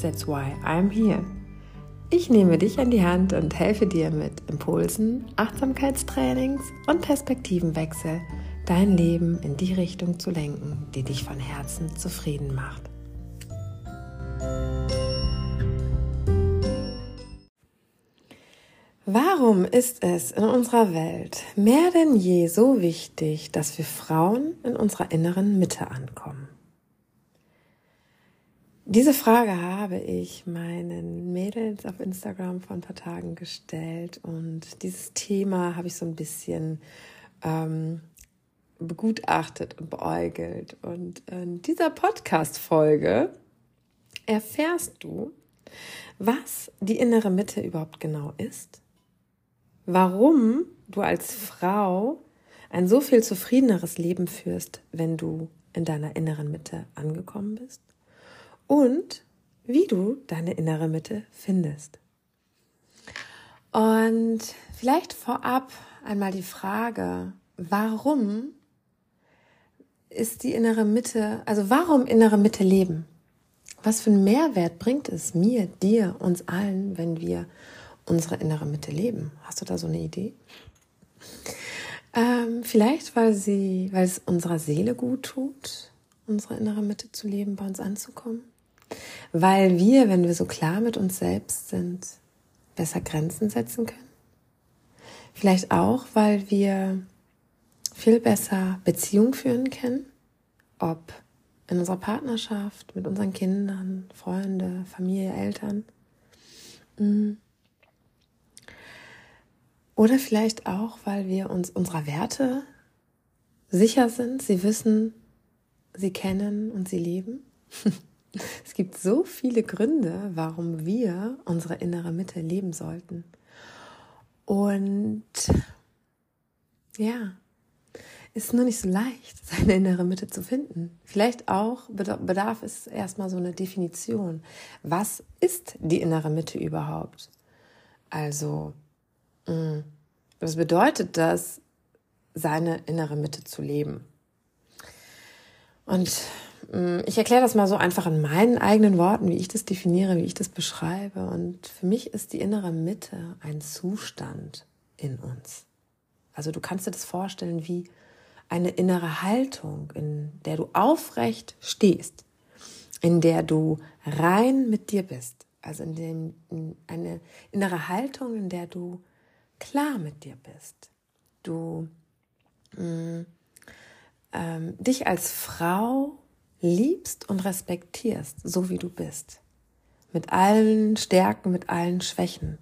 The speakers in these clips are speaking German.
That's why I'm here. Ich nehme dich an die Hand und helfe dir mit Impulsen, Achtsamkeitstrainings und Perspektivenwechsel, dein Leben in die Richtung zu lenken, die dich von Herzen zufrieden macht. Warum ist es in unserer Welt mehr denn je so wichtig, dass wir Frauen in unserer inneren Mitte ankommen? Diese Frage habe ich meinen Mädels auf Instagram vor ein paar Tagen gestellt und dieses Thema habe ich so ein bisschen ähm, begutachtet und beäugelt. Und in dieser Podcast-Folge erfährst du, was die innere Mitte überhaupt genau ist, warum du als Frau ein so viel zufriedeneres Leben führst, wenn du in deiner inneren Mitte angekommen bist und wie du deine innere Mitte findest. Und vielleicht vorab einmal die Frage, warum ist die innere Mitte, also warum innere Mitte leben? Was für einen Mehrwert bringt es mir, dir, uns allen, wenn wir unsere innere Mitte leben? Hast du da so eine Idee? Ähm, vielleicht, weil sie, weil es unserer Seele gut tut, unsere innere Mitte zu leben, bei uns anzukommen. Weil wir, wenn wir so klar mit uns selbst sind, besser Grenzen setzen können. Vielleicht auch, weil wir viel besser Beziehung führen können, ob in unserer Partnerschaft, mit unseren Kindern, Freunde, Familie, Eltern. Mm. Oder vielleicht auch, weil wir uns unserer Werte sicher sind, sie wissen, sie kennen und sie leben. Es gibt so viele Gründe, warum wir unsere innere Mitte leben sollten. Und ja, ist nur nicht so leicht, seine innere Mitte zu finden. Vielleicht auch bedarf es erstmal so eine Definition. Was ist die innere Mitte überhaupt? Also, mm, was bedeutet das, seine innere Mitte zu leben? Und ich erkläre das mal so einfach in meinen eigenen Worten, wie ich das definiere, wie ich das beschreibe. Und für mich ist die innere Mitte ein Zustand in uns. Also du kannst dir das vorstellen wie eine innere Haltung, in der du aufrecht stehst, in der du rein mit dir bist. Also in dem, in eine innere Haltung, in der du klar mit dir bist. Du mh, mm, ähm, dich als Frau liebst und respektierst, so wie du bist. Mit allen Stärken, mit allen Schwächen.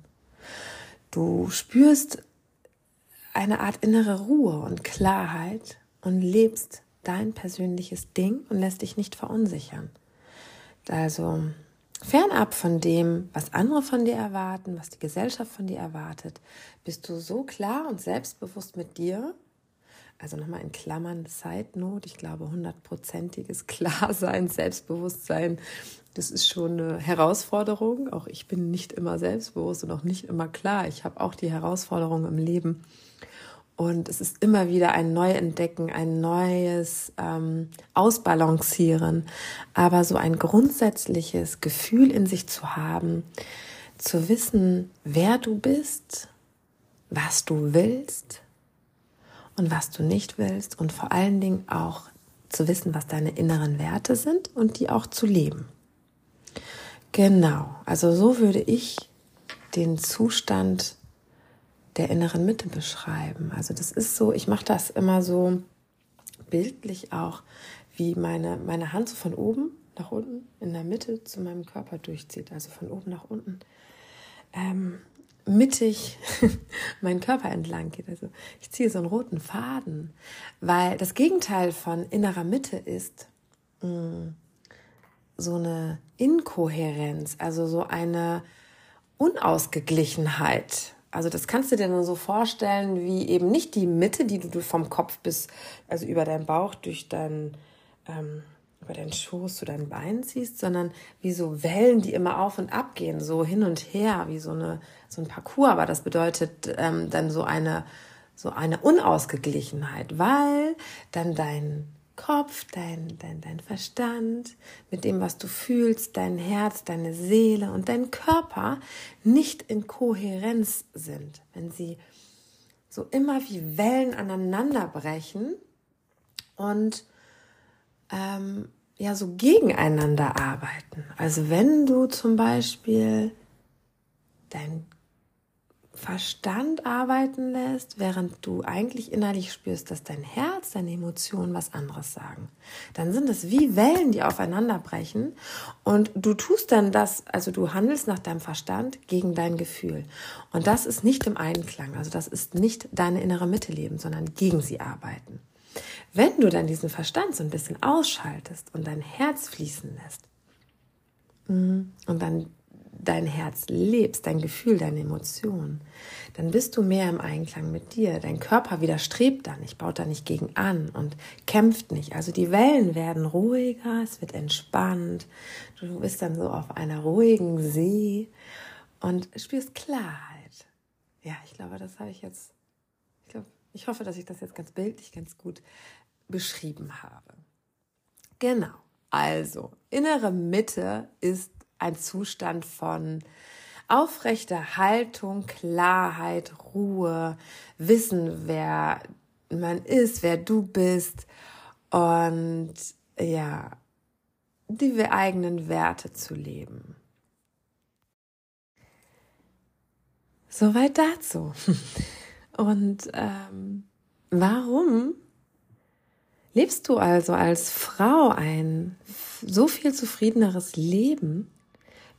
Du spürst eine Art innere Ruhe und Klarheit und lebst dein persönliches Ding und lässt dich nicht verunsichern. Also fernab von dem, was andere von dir erwarten, was die Gesellschaft von dir erwartet, bist du so klar und selbstbewusst mit dir. Also nochmal in Klammern Note, ich glaube hundertprozentiges Klarsein, Selbstbewusstsein, das ist schon eine Herausforderung. Auch ich bin nicht immer selbstbewusst und auch nicht immer klar. Ich habe auch die Herausforderung im Leben, und es ist immer wieder ein Neuentdecken, ein neues ähm, Ausbalancieren. Aber so ein grundsätzliches Gefühl in sich zu haben, zu wissen, wer du bist, was du willst und was du nicht willst und vor allen Dingen auch zu wissen, was deine inneren Werte sind und die auch zu leben. Genau, also so würde ich den Zustand der inneren Mitte beschreiben. Also das ist so, ich mache das immer so bildlich auch, wie meine, meine Hand so von oben nach unten in der Mitte zu meinem Körper durchzieht, also von oben nach unten. Ähm, mittig mein Körper entlang geht. Also ich ziehe so einen roten Faden, weil das Gegenteil von innerer Mitte ist mh, mm, so eine Inkohärenz, also so eine Unausgeglichenheit. Also das kannst du dir nur so vorstellen, wie eben nicht die Mitte, die du vom Kopf bis, also über deinen Bauch, durch deinen, ähm, über deinen Schoß zu deinen Beinen ziehst, sondern wie so Wellen, die immer auf und ab gehen, so hin und her, wie so eine so ein Parcours. Aber das bedeutet ähm, dann so eine so eine Unausgeglichenheit, weil dann dein Kopf, dein, dein, dein Verstand, mit dem, was du fühlst, dein Herz, deine Seele und dein Körper nicht in Kohärenz sind. Wenn sie so immer wie Wellen aneinander brechen und ähm, ja so gegeneinander arbeiten. Also wenn du zum Beispiel dein Verstand arbeiten lässt, während du eigentlich innerlich spürst, dass dein Herz, deine Emotionen was anderes sagen. Dann sind es wie Wellen, die aufeinander brechen und du tust dann das, also du handelst nach deinem Verstand gegen dein Gefühl. Und das ist nicht im Einklang, also das ist nicht deine innere Mitte leben, sondern gegen sie arbeiten. Wenn du dann diesen Verstand so ein bisschen ausschaltest und dein Herz fließen lässt mhm, und dann dein Herz lebst, dein Gefühl, deine Emotionen, dann bist du mehr im Einklang mit dir. Dein Körper widerstrebt da nicht, baut da nicht gegen an und kämpft nicht. Also die Wellen werden ruhiger, es wird entspannt. Du bist dann so auf einer ruhigen See und spürst Klarheit. Ja, ich glaube, das habe ich jetzt, ich hoffe, dass ich das jetzt ganz bildlich, ganz gut beschrieben habe. Genau. Also, innere Mitte ist ein Zustand von aufrechter Haltung, Klarheit, Ruhe, Wissen, wer man ist, wer du bist und ja, die eigenen Werte zu leben. Soweit dazu. Und ähm, warum lebst du also als Frau ein so viel zufriedeneres Leben,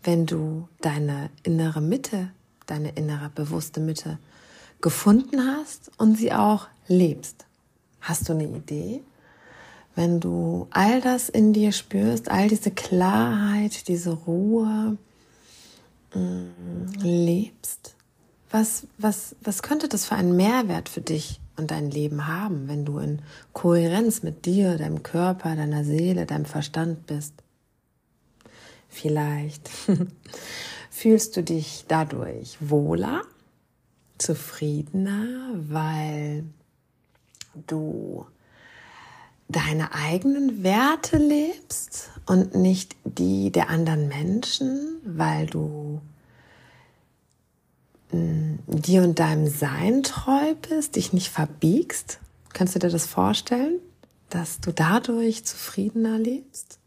wenn du deine innere Mitte, deine innere bewusste Mitte gefunden hast und sie auch lebst. Hast du eine Idee? Wenn du all das in dir spürst, all diese Klarheit, diese Ruhe mh, mm, lebst, was, was, was könnte das für einen Mehrwert für dich und dein Leben haben, wenn du in Kohärenz mit dir, deinem Körper, deiner Seele, deinem Verstand bist? Vielleicht fühlst du dich dadurch wohler, zufriedener, weil du deine eigenen Werte lebst und nicht die der anderen Menschen, weil du dir und deinem Sein treu bist, dich nicht verbiegst. Kannst du dir das vorstellen, dass du dadurch zufriedener lebst?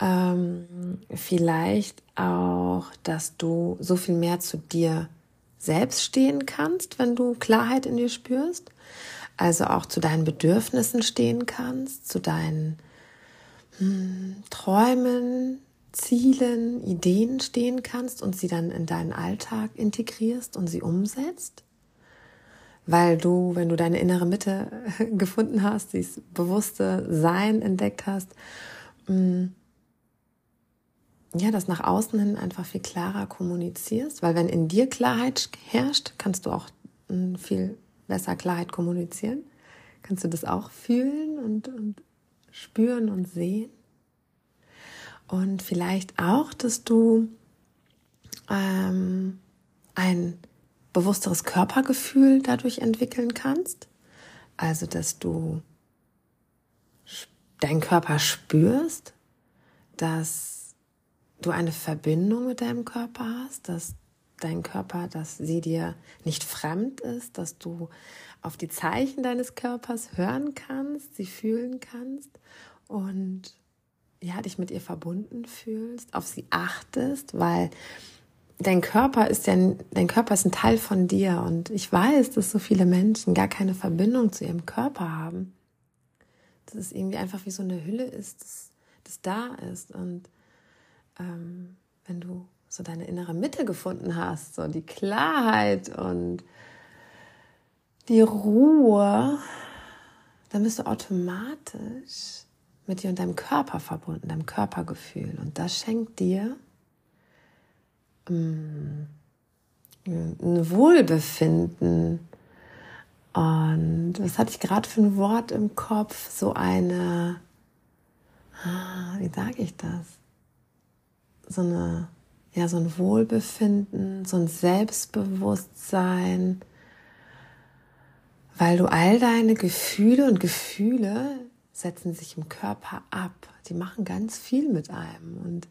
ähm, vielleicht auch, dass du so viel mehr zu dir selbst stehen kannst, wenn du Klarheit in dir spürst. Also auch zu deinen Bedürfnissen stehen kannst, zu deinen hm, Träumen, Zielen, Ideen stehen kannst und sie dann in deinen Alltag integrierst und sie umsetzt. Weil du, wenn du deine innere Mitte gefunden hast, dieses bewusste Sein entdeckt hast, hm, ja, das nach außen hin einfach viel klarer kommunizierst, weil wenn in dir Klarheit herrscht, kannst du auch hm, viel besser Klarheit kommunizieren. Kannst du das auch fühlen und, und spüren und sehen? Und vielleicht auch, dass du ähm, ein bewussteres Körpergefühl dadurch entwickeln kannst. Also, dass du deinen Körper spürst, dass du eine Verbindung mit deinem Körper hast, dass dein Körper, dass sie dir nicht fremd ist, dass du auf die Zeichen deines Körpers hören kannst, sie fühlen kannst und ja, dich mit ihr verbunden fühlst, auf sie achtest, weil dein Körper ist ja, dein Körper ist ein Teil von dir und ich weiß, dass so viele Menschen gar keine Verbindung zu ihrem Körper haben. Dass es irgendwie einfach wie so eine Hülle ist, das, das da ist und ähm, wenn du so deine innere Mitte gefunden hast, so die Klarheit und die Ruhe, dann bist du automatisch mit dir und deinem Körper verbunden, deinem Körpergefühl. Und das schenkt dir mm, ein Wohlbefinden. Und was hatte ich gerade für ein Wort im Kopf? So eine, ah, wie sage ich das? So eine, ja, so ein Wohlbefinden, so ein Selbstbewusstsein, weil du all deine Gefühle und Gefühle setzen sich im Körper ab. Die machen ganz viel mit einem. Und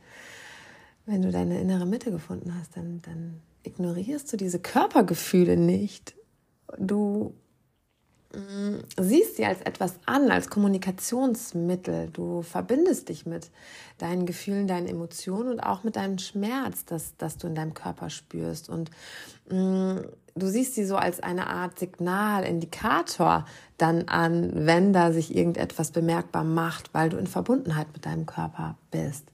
wenn du deine innere Mitte gefunden hast, dann, dann ignorierst du diese Körpergefühle nicht. Du siehst sie als etwas an, als Kommunikationsmittel. Du verbindest dich mit deinen Gefühlen, deinen Emotionen und auch mit deinem Schmerz, das, das du in deinem Körper spürst. Und mh, mm, du siehst sie so als eine Art Signal, Indikator dann an, wenn da sich irgendetwas bemerkbar macht, weil du in Verbundenheit mit deinem Körper bist.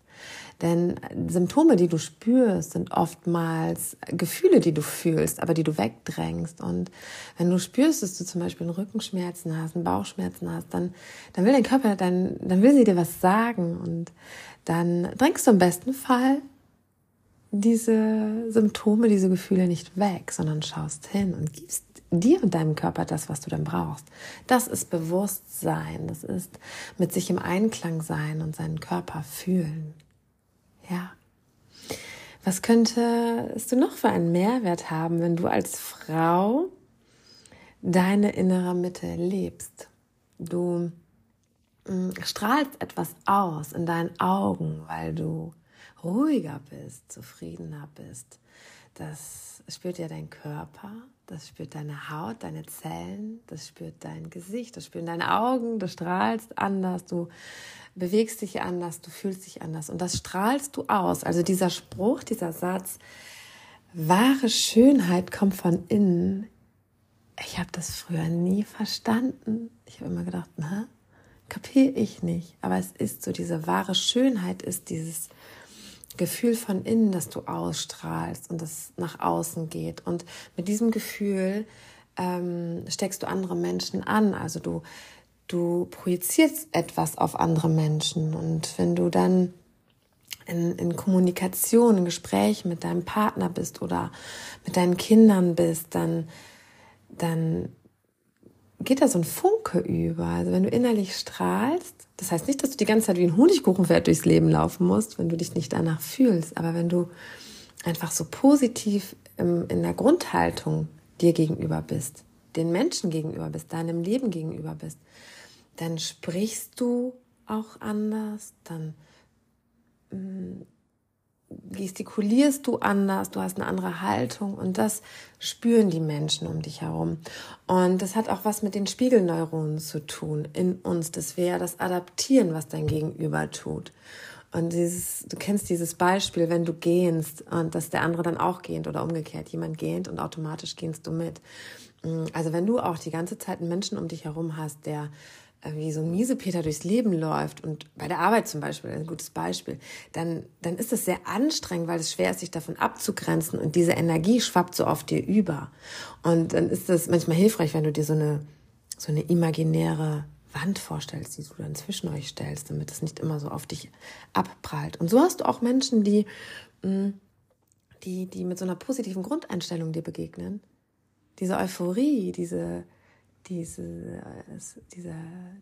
Denn Symptome, die du spürst, sind oftmals Gefühle, die du fühlst, aber die du wegdrängst. Und wenn du spürst, dass du zum Beispiel einen Rückenschmerzen hast, einen Bauchschmerzen hast, dann, dann will dein Körper, dann, dann will sie dir was sagen. Und dann drängst du im besten Fall diese Symptome, diese Gefühle nicht weg, sondern schaust hin und gibst dir und deinem Körper das, was du dann brauchst. Das ist Bewusstsein, das ist mit sich im Einklang sein und seinen Körper fühlen. Ja. Was könntest du noch für einen Mehrwert haben, wenn du als Frau deine innere Mitte lebst? Du mm, strahlst etwas aus in deinen Augen, weil du ruhiger bist, zufriedener bist. Das spürt ja dein Körper, das spürt deine Haut, deine Zellen, das spürt dein Gesicht, das spüren deine Augen, du strahlst anders, du bewegst dich anders, du fühlst dich anders und das strahlst du aus. Also dieser Spruch, dieser Satz, wahre Schönheit kommt von innen. Ich habe das früher nie verstanden. Ich habe immer gedacht, na, kapiere ich nicht. Aber es ist so, diese wahre Schönheit ist dieses Gefühl von innen, das du ausstrahlst und das nach außen geht. Und mit diesem Gefühl ähm, steckst du andere Menschen an. Also du du projizierst etwas auf andere Menschen. Und wenn du dann in, in Kommunikation, in Gesprächen mit deinem Partner bist oder mit deinen Kindern bist, dann, dann geht da so ein Funke über. Also wenn du innerlich strahlst, das heißt nicht, dass du die ganze Zeit wie ein Honigkuchenpferd durchs Leben laufen musst, wenn du dich nicht danach fühlst, aber wenn du einfach so positiv in der Grundhaltung dir gegenüber bist, den Menschen gegenüber bist, deinem Leben gegenüber bist, dann sprichst du auch anders, dann mm, gestikulierst du anders, du hast eine andere Haltung und das spüren die Menschen um dich herum. Und das hat auch was mit den Spiegelneuronen zu tun in uns. Das wäre das Adaptieren, was dein Gegenüber tut. Und dieses, du kennst dieses Beispiel, wenn du gehst und dass der andere dann auch gehend oder umgekehrt, jemand gehend und automatisch gehst du mit. Also wenn du auch die ganze Zeit einen Menschen um dich herum hast, der wie so ein Miesepeter durchs Leben läuft und bei der Arbeit zum Beispiel, ein gutes Beispiel, dann, dann ist das sehr anstrengend, weil es schwer ist, sich davon abzugrenzen und diese Energie schwappt so auf dir über. Und dann ist es manchmal hilfreich, wenn du dir so eine, so eine imaginäre Wand vorstellst, die du dann zwischen euch stellst, damit es nicht immer so auf dich abprallt. Und so hast du auch Menschen, die, mm, die, die mit so einer positiven Grundeinstellung dir begegnen. Diese Euphorie, diese, diese, diese,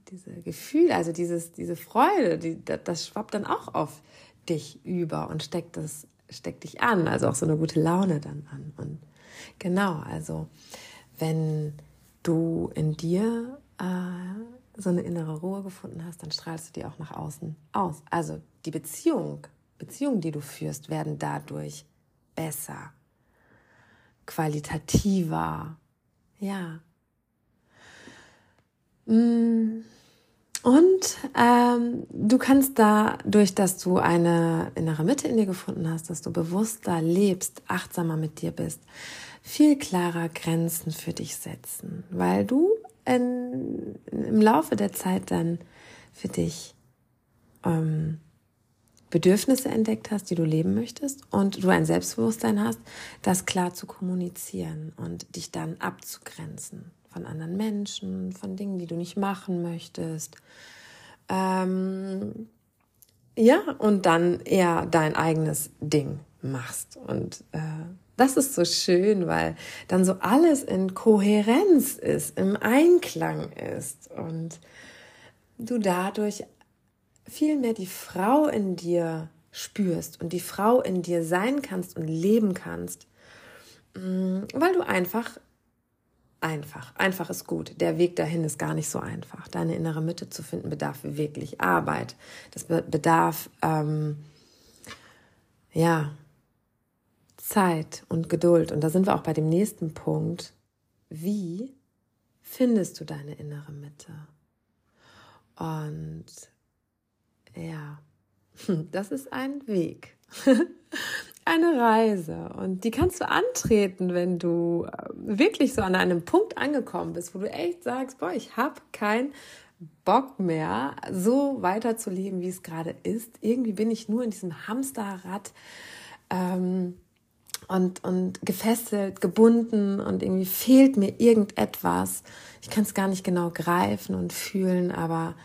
diese Gefühl, also dieses, diese Freude, die, das schwappt dann auch auf dich über und steckt das, steckt dich an, also auch so eine gute Laune dann an. Und genau, also wenn du in dir äh, so eine innere Ruhe gefunden hast, dann strahlst du die auch nach außen aus. Also die Beziehung, Beziehungen, die du führst, werden dadurch besser, qualitativer, ja. Und ähm, du kannst dadurch, dass du eine innere Mitte in dir gefunden hast, dass du bewusster lebst, achtsamer mit dir bist, viel klarer Grenzen für dich setzen, weil du in, im Laufe der Zeit dann für dich ähm, Bedürfnisse entdeckt hast, die du leben möchtest und du ein Selbstbewusstsein hast, das klar zu kommunizieren und dich dann abzugrenzen von anderen Menschen, von Dingen, die du nicht machen möchtest. Ähm, ja, und dann eher dein eigenes Ding machst. Und äh, das ist so schön, weil dann so alles in Kohärenz ist, im Einklang ist und du dadurch viel mehr die Frau in dir spürst und die Frau in dir sein kannst und leben kannst, mm, weil du einfach einfach. Einfach ist gut. Der Weg dahin ist gar nicht so einfach. Deine innere Mitte zu finden bedarf wirklich Arbeit. Das bedarf, ähm, ja, Zeit und Geduld. Und da sind wir auch bei dem nächsten Punkt. Wie findest du deine innere Mitte? Und ja, das ist ein Weg. eine Reise und die kannst du antreten, wenn du äh, wirklich so an einem Punkt angekommen bist, wo du echt sagst, boah, ich habe keinen Bock mehr, so weiterzuleben, wie es gerade ist. Irgendwie bin ich nur in diesem Hamsterrad ähm, und, und gefesselt, gebunden und irgendwie fehlt mir irgendetwas. Ich kann es gar nicht genau greifen und fühlen, aber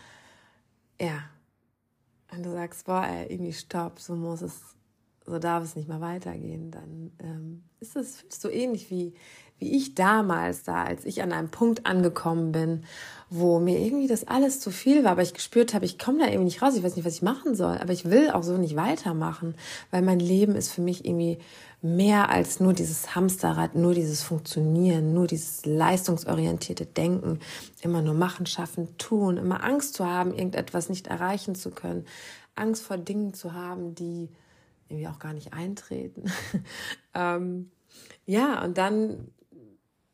ja, wenn du sagst, boah, ey, irgendwie stopp, so muss es so darf es nicht mehr weitergehen, dann ähm, ist es so ähnlich wie, wie ich damals da, als ich an einem Punkt angekommen bin, wo mir irgendwie das alles zu viel war, aber ich gespürt habe, ich komme da irgendwie nicht raus, ich weiß nicht, was ich machen soll, aber ich will auch so nicht weitermachen, weil mein Leben ist für mich irgendwie mehr als nur dieses Hamsterrad, nur dieses Funktionieren, nur dieses leistungsorientierte Denken, immer nur machen, schaffen, tun, immer Angst zu haben, irgendetwas nicht erreichen zu können, Angst vor Dingen zu haben, die irgendwie auch gar nicht eintreten. ähm, ja, und dann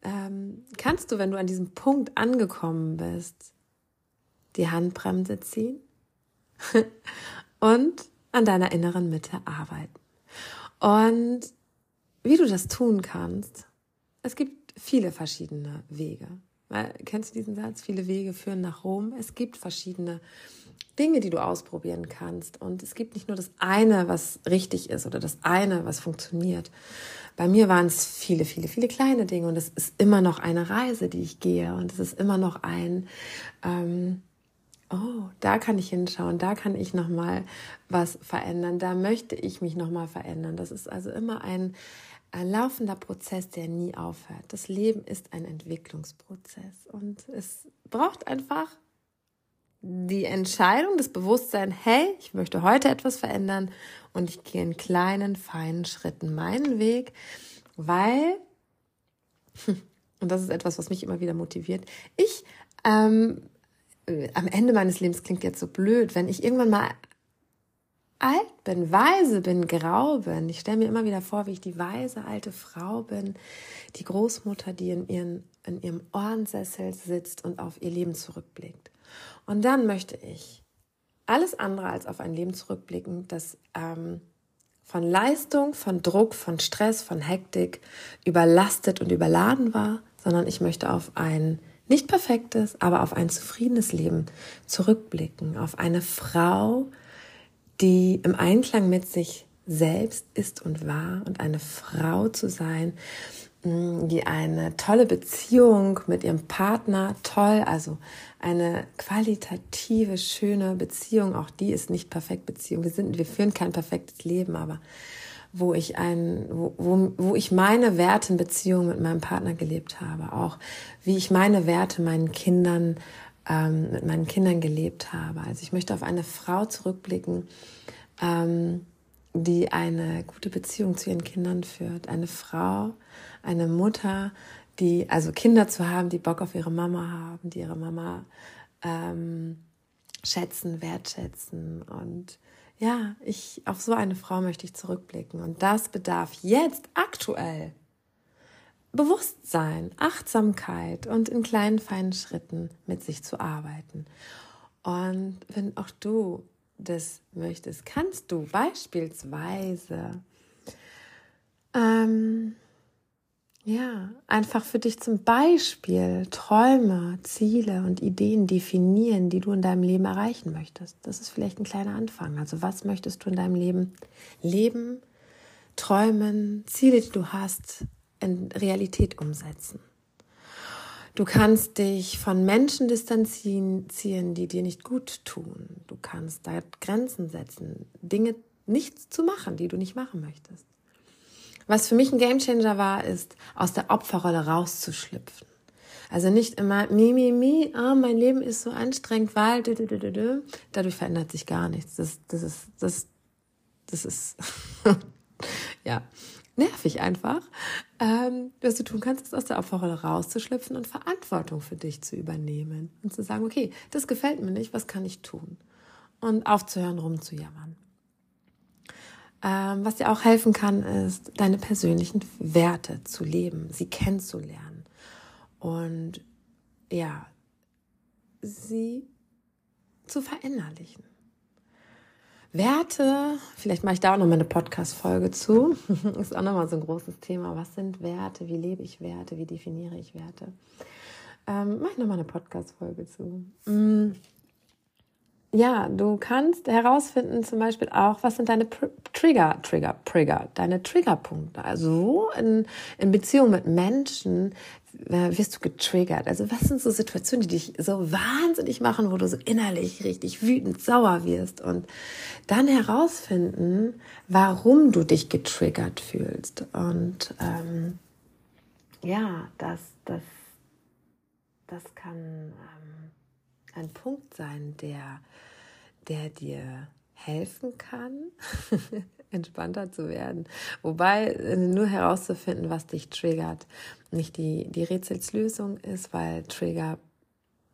ähm, kannst du, wenn du an diesem Punkt angekommen bist, die Handbremse ziehen und an deiner inneren Mitte arbeiten. Und wie du das tun kannst, es gibt viele verschiedene Wege. Kennst du diesen Satz? Viele Wege führen nach Rom. Es gibt verschiedene Dinge, die du ausprobieren kannst. Und es gibt nicht nur das eine, was richtig ist oder das eine, was funktioniert. Bei mir waren es viele, viele, viele kleine Dinge und es ist immer noch eine Reise, die ich gehe und es ist immer noch ein, ähm, oh, da kann ich hinschauen, da kann ich noch mal was verändern, da möchte ich mich noch mal verändern. Das ist also immer ein, ein laufender Prozess, der nie aufhört. Das Leben ist ein Entwicklungsprozess und es braucht einfach die Entscheidung, das Bewusstsein, hey, ich möchte heute etwas verändern und ich gehe in kleinen, feinen Schritten meinen Weg, weil, und das ist etwas, was mich immer wieder motiviert, ich ähm, am Ende meines Lebens klingt jetzt so blöd, wenn ich irgendwann mal alt bin, weise bin, grau bin. Ich stelle mir immer wieder vor, wie ich die weise alte Frau bin, die Großmutter, die in, ihren, in ihrem Ohrensessel sitzt und auf ihr Leben zurückblickt. Und dann möchte ich alles andere als auf ein Leben zurückblicken, das ähm, von Leistung, von Druck, von Stress, von Hektik überlastet und überladen war, sondern ich möchte auf ein nicht perfektes, aber auf ein zufriedenes Leben zurückblicken, auf eine Frau, die im Einklang mit sich selbst ist und war und eine Frau zu sein, die eine tolle Beziehung mit ihrem Partner, toll, also eine qualitative, schöne Beziehung, auch die ist nicht perfekt Beziehung. Wir sind, wir führen kein perfektes Leben, aber wo ich ein, wo, wo, wo ich meine Werte in Beziehung mit meinem Partner gelebt habe, auch wie ich meine Werte meinen Kindern, ähm, mit meinen Kindern gelebt habe. Also ich möchte auf eine Frau zurückblicken, ähm, die eine gute Beziehung zu ihren Kindern führt. Eine Frau, eine Mutter, die, also Kinder zu haben, die Bock auf ihre Mama haben, die ihre Mama ähm, schätzen, wertschätzen. Und ja, ich, auf so eine Frau möchte ich zurückblicken. Und das bedarf jetzt aktuell Bewusstsein, Achtsamkeit und in kleinen, feinen Schritten mit sich zu arbeiten. Und wenn auch du das möchtest, kannst du beispielsweise ähm, ja, einfach für dich zum Beispiel Träume, Ziele und Ideen definieren, die du in deinem Leben erreichen möchtest. Das ist vielleicht ein kleiner Anfang. Also was möchtest du in deinem Leben leben, träumen, Ziele, die du hast, in Realität umsetzen? Du kannst dich von Menschen distanzieren, die dir nicht gut tun. Du kannst da Grenzen setzen, Dinge nicht zu machen, die du nicht machen möchtest. Was für mich ein Gamechanger war, ist, aus der Opferrolle rauszuschlüpfen. Also nicht immer, mi, mi, mi, oh, mein Leben ist so anstrengend, weil, dü, dü, dü, dü. dadurch verändert sich gar nichts. Das, das ist, das, das ist, ja, nervig einfach. Ähm, was du tun kannst, ist aus der Opferrolle rauszuschlüpfen und Verantwortung für dich zu übernehmen und zu sagen, okay, das gefällt mir nicht, was kann ich tun? Und aufzuhören, rumzujammern. Ähm, was dir auch helfen kann, ist, deine persönlichen Werte zu leben, sie kennenzulernen und ja, sie zu verinnerlichen. Werte, vielleicht mache ich da auch noch mal eine Podcast-Folge zu. ist auch noch mal so ein großes Thema. Was sind Werte? Wie lebe ich Werte? Wie definiere ich Werte? Ähm, mache ich noch mal eine Podcast-Folge zu. Mm ja, du kannst herausfinden zum Beispiel auch, was sind deine Trigger, Trigger, Trigger, deine Triggerpunkte. Also wo in, in Beziehung mit Menschen äh, wirst du getriggert? Also was sind so Situationen, die dich so wahnsinnig machen, wo du so innerlich richtig wütend, sauer wirst und dann herausfinden, warum du dich getriggert fühlst. Und ähm, ja, das, das, das kann ähm, ein Punkt sein, der der dir helfen kann, entspannter zu werden. Wobei äh, nur herauszufinden, was dich triggert, nicht die, die Rätselslösung ist, weil Trigger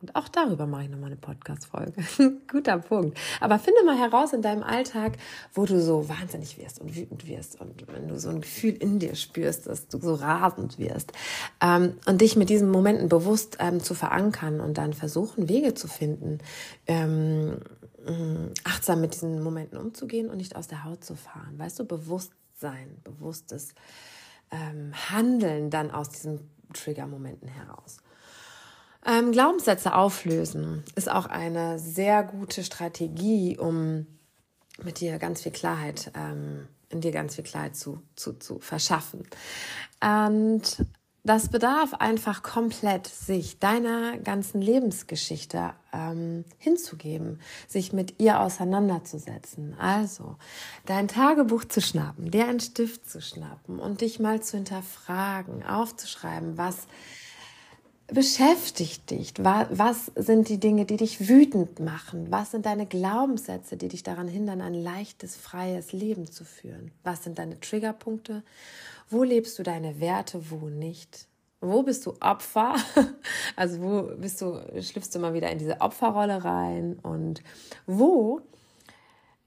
und auch darüber mache ich nochmal eine Podcast-Folge. Guter Punkt. Aber finde mal heraus in deinem Alltag, wo du so wahnsinnig wirst und wütend wirst und wenn du so ein Gefühl in dir spürst, dass du so rasend wirst ähm, und dich mit diesen Momenten bewusst ähm, zu verankern und dann versuchen, Wege zu finden, ähm, mm, achtsam mit diesen Momenten umzugehen und nicht aus der Haut zu fahren. Weißt du, Bewusstsein, bewusstes ähm, Handeln dann aus diesen Trigger-Momenten heraus. Ähm, Glaubenssätze auflösen ist auch eine sehr gute Strategie, um mit dir ganz viel Klarheit, ähm, in dir ganz viel Klarheit zu, zu, zu verschaffen. Und das bedarf einfach komplett, sich deiner ganzen Lebensgeschichte ähm, hinzugeben, sich mit ihr auseinanderzusetzen. Also dein Tagebuch zu schnappen, dir einen Stift zu schnappen und dich mal zu hinterfragen, aufzuschreiben, was beschäftigt dich? Was sind die Dinge, die dich wütend machen? Was sind deine Glaubenssätze, die dich daran hindern, ein leichtes, freies Leben zu führen? Was sind deine Triggerpunkte? Wo lebst du deine Werte, wo nicht? Wo bist du Opfer? Also wo bist du, schlüpfst du mal wieder in diese Opferrolle rein? Und wo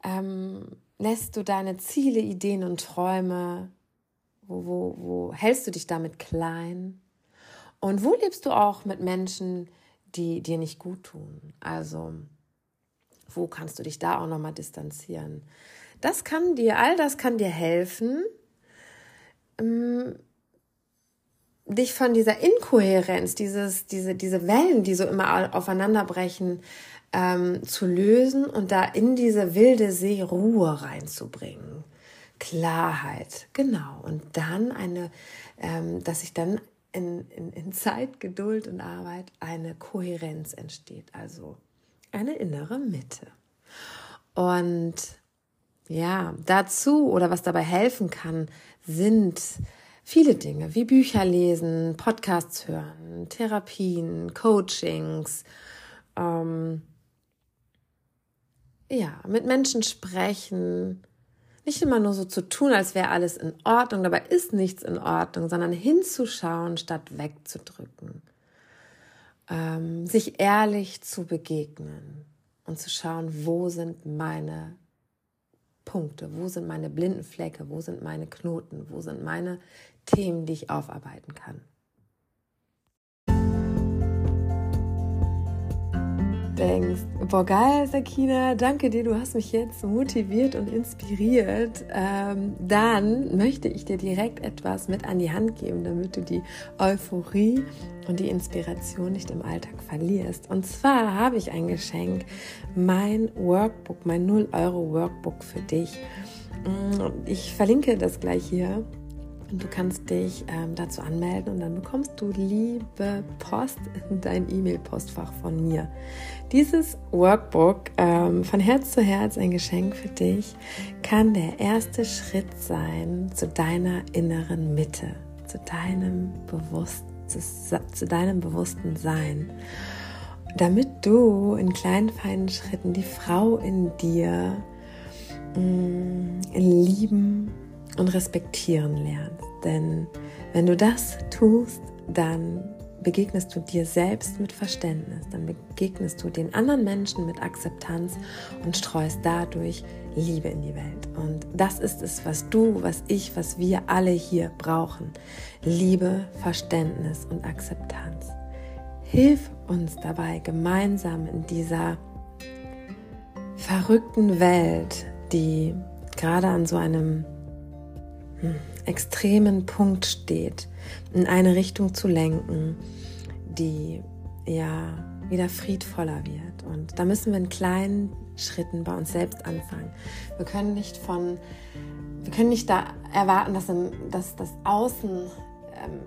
ähm, lässt du deine Ziele, Ideen und Träume, wo, wo, wo hältst du dich damit klein? Und wo lebst du auch mit Menschen, die dir nicht gut tun? Also, wo kannst du dich da auch nochmal distanzieren? Das kann dir, all das kann dir helfen, ähm, dich von dieser Inkohärenz, dieses, diese, diese Wellen, die so immer aufeinanderbrechen, ähm, zu lösen und da in diese wilde See Ruhe reinzubringen. Klarheit, genau. Und dann eine, ähm, dass ich dann in, in, in Zeit, Geduld und Arbeit eine Kohärenz entsteht, also eine innere Mitte. Und ja, dazu oder was dabei helfen kann, sind viele Dinge wie Bücher lesen, Podcasts hören, Therapien, Coachings, ähm, ja, mit Menschen sprechen, nicht immer nur so zu tun, als wäre alles in Ordnung, dabei ist nichts in Ordnung, sondern hinzuschauen, statt wegzudrücken. Ähm, sich ehrlich zu begegnen und zu schauen, wo sind meine Punkte, wo sind meine blinden Flecke, wo sind meine Knoten, wo sind meine Themen, die ich aufarbeiten kann. Denkst, boah geil, Sakina, danke dir, du hast mich jetzt motiviert und inspiriert, ähm, dann möchte ich dir direkt etwas mit an die Hand geben, damit du die Euphorie und die Inspiration nicht im Alltag verlierst. Und zwar habe ich ein Geschenk, mein Workbook, mein 0 Euro Workbook für dich. Mm, ich verlinke das gleich hier Und du kannst dich ähm, dazu anmelden und dann bekommst du liebe Post in dein E-Mail-Postfach von mir. Dieses Workbook ähm, von Herz zu Herz, ein Geschenk für dich, kann der erste Schritt sein zu deiner inneren Mitte, zu deinem, Bewusst zu deinem bewussten Sein. Damit du in kleinen, feinen Schritten die Frau in dir mh, mm, lieben und respektieren lernst. Denn wenn du das tust, dann begegnest du dir selbst mit Verständnis, dann begegnest du den anderen Menschen mit Akzeptanz und streust dadurch Liebe in die Welt. Und das ist es, was du, was ich, was wir alle hier brauchen. Liebe, Verständnis und Akzeptanz. Hilf uns dabei, gemeinsam in dieser verrückten Welt, die gerade an so einem extremen Punkt steht, in eine Richtung zu lenken, die ja wieder friedvoller wird. Und da müssen wir in kleinen Schritten bei uns selbst anfangen. Wir können nicht von, wir können nicht da erwarten, dass, dass das Außen ähm,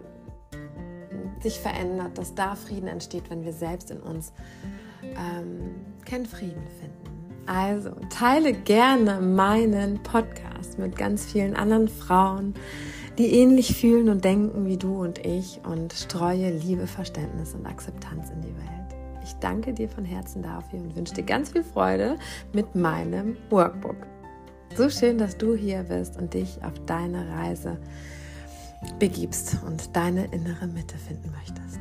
sich verändert, dass da Frieden entsteht, wenn wir selbst in uns ähm, keinen Frieden finden. Also teile gerne meinen Podcast mit ganz vielen anderen Frauen, die ähnlich fühlen und denken wie du und ich und streue Liebe, Verständnis und Akzeptanz in die Welt. Ich danke dir von Herzen dafür und wünsche dir ganz viel Freude mit meinem Workbook. So schön, dass du hier bist und dich auf deine Reise begibst und deine innere Mitte finden möchtest.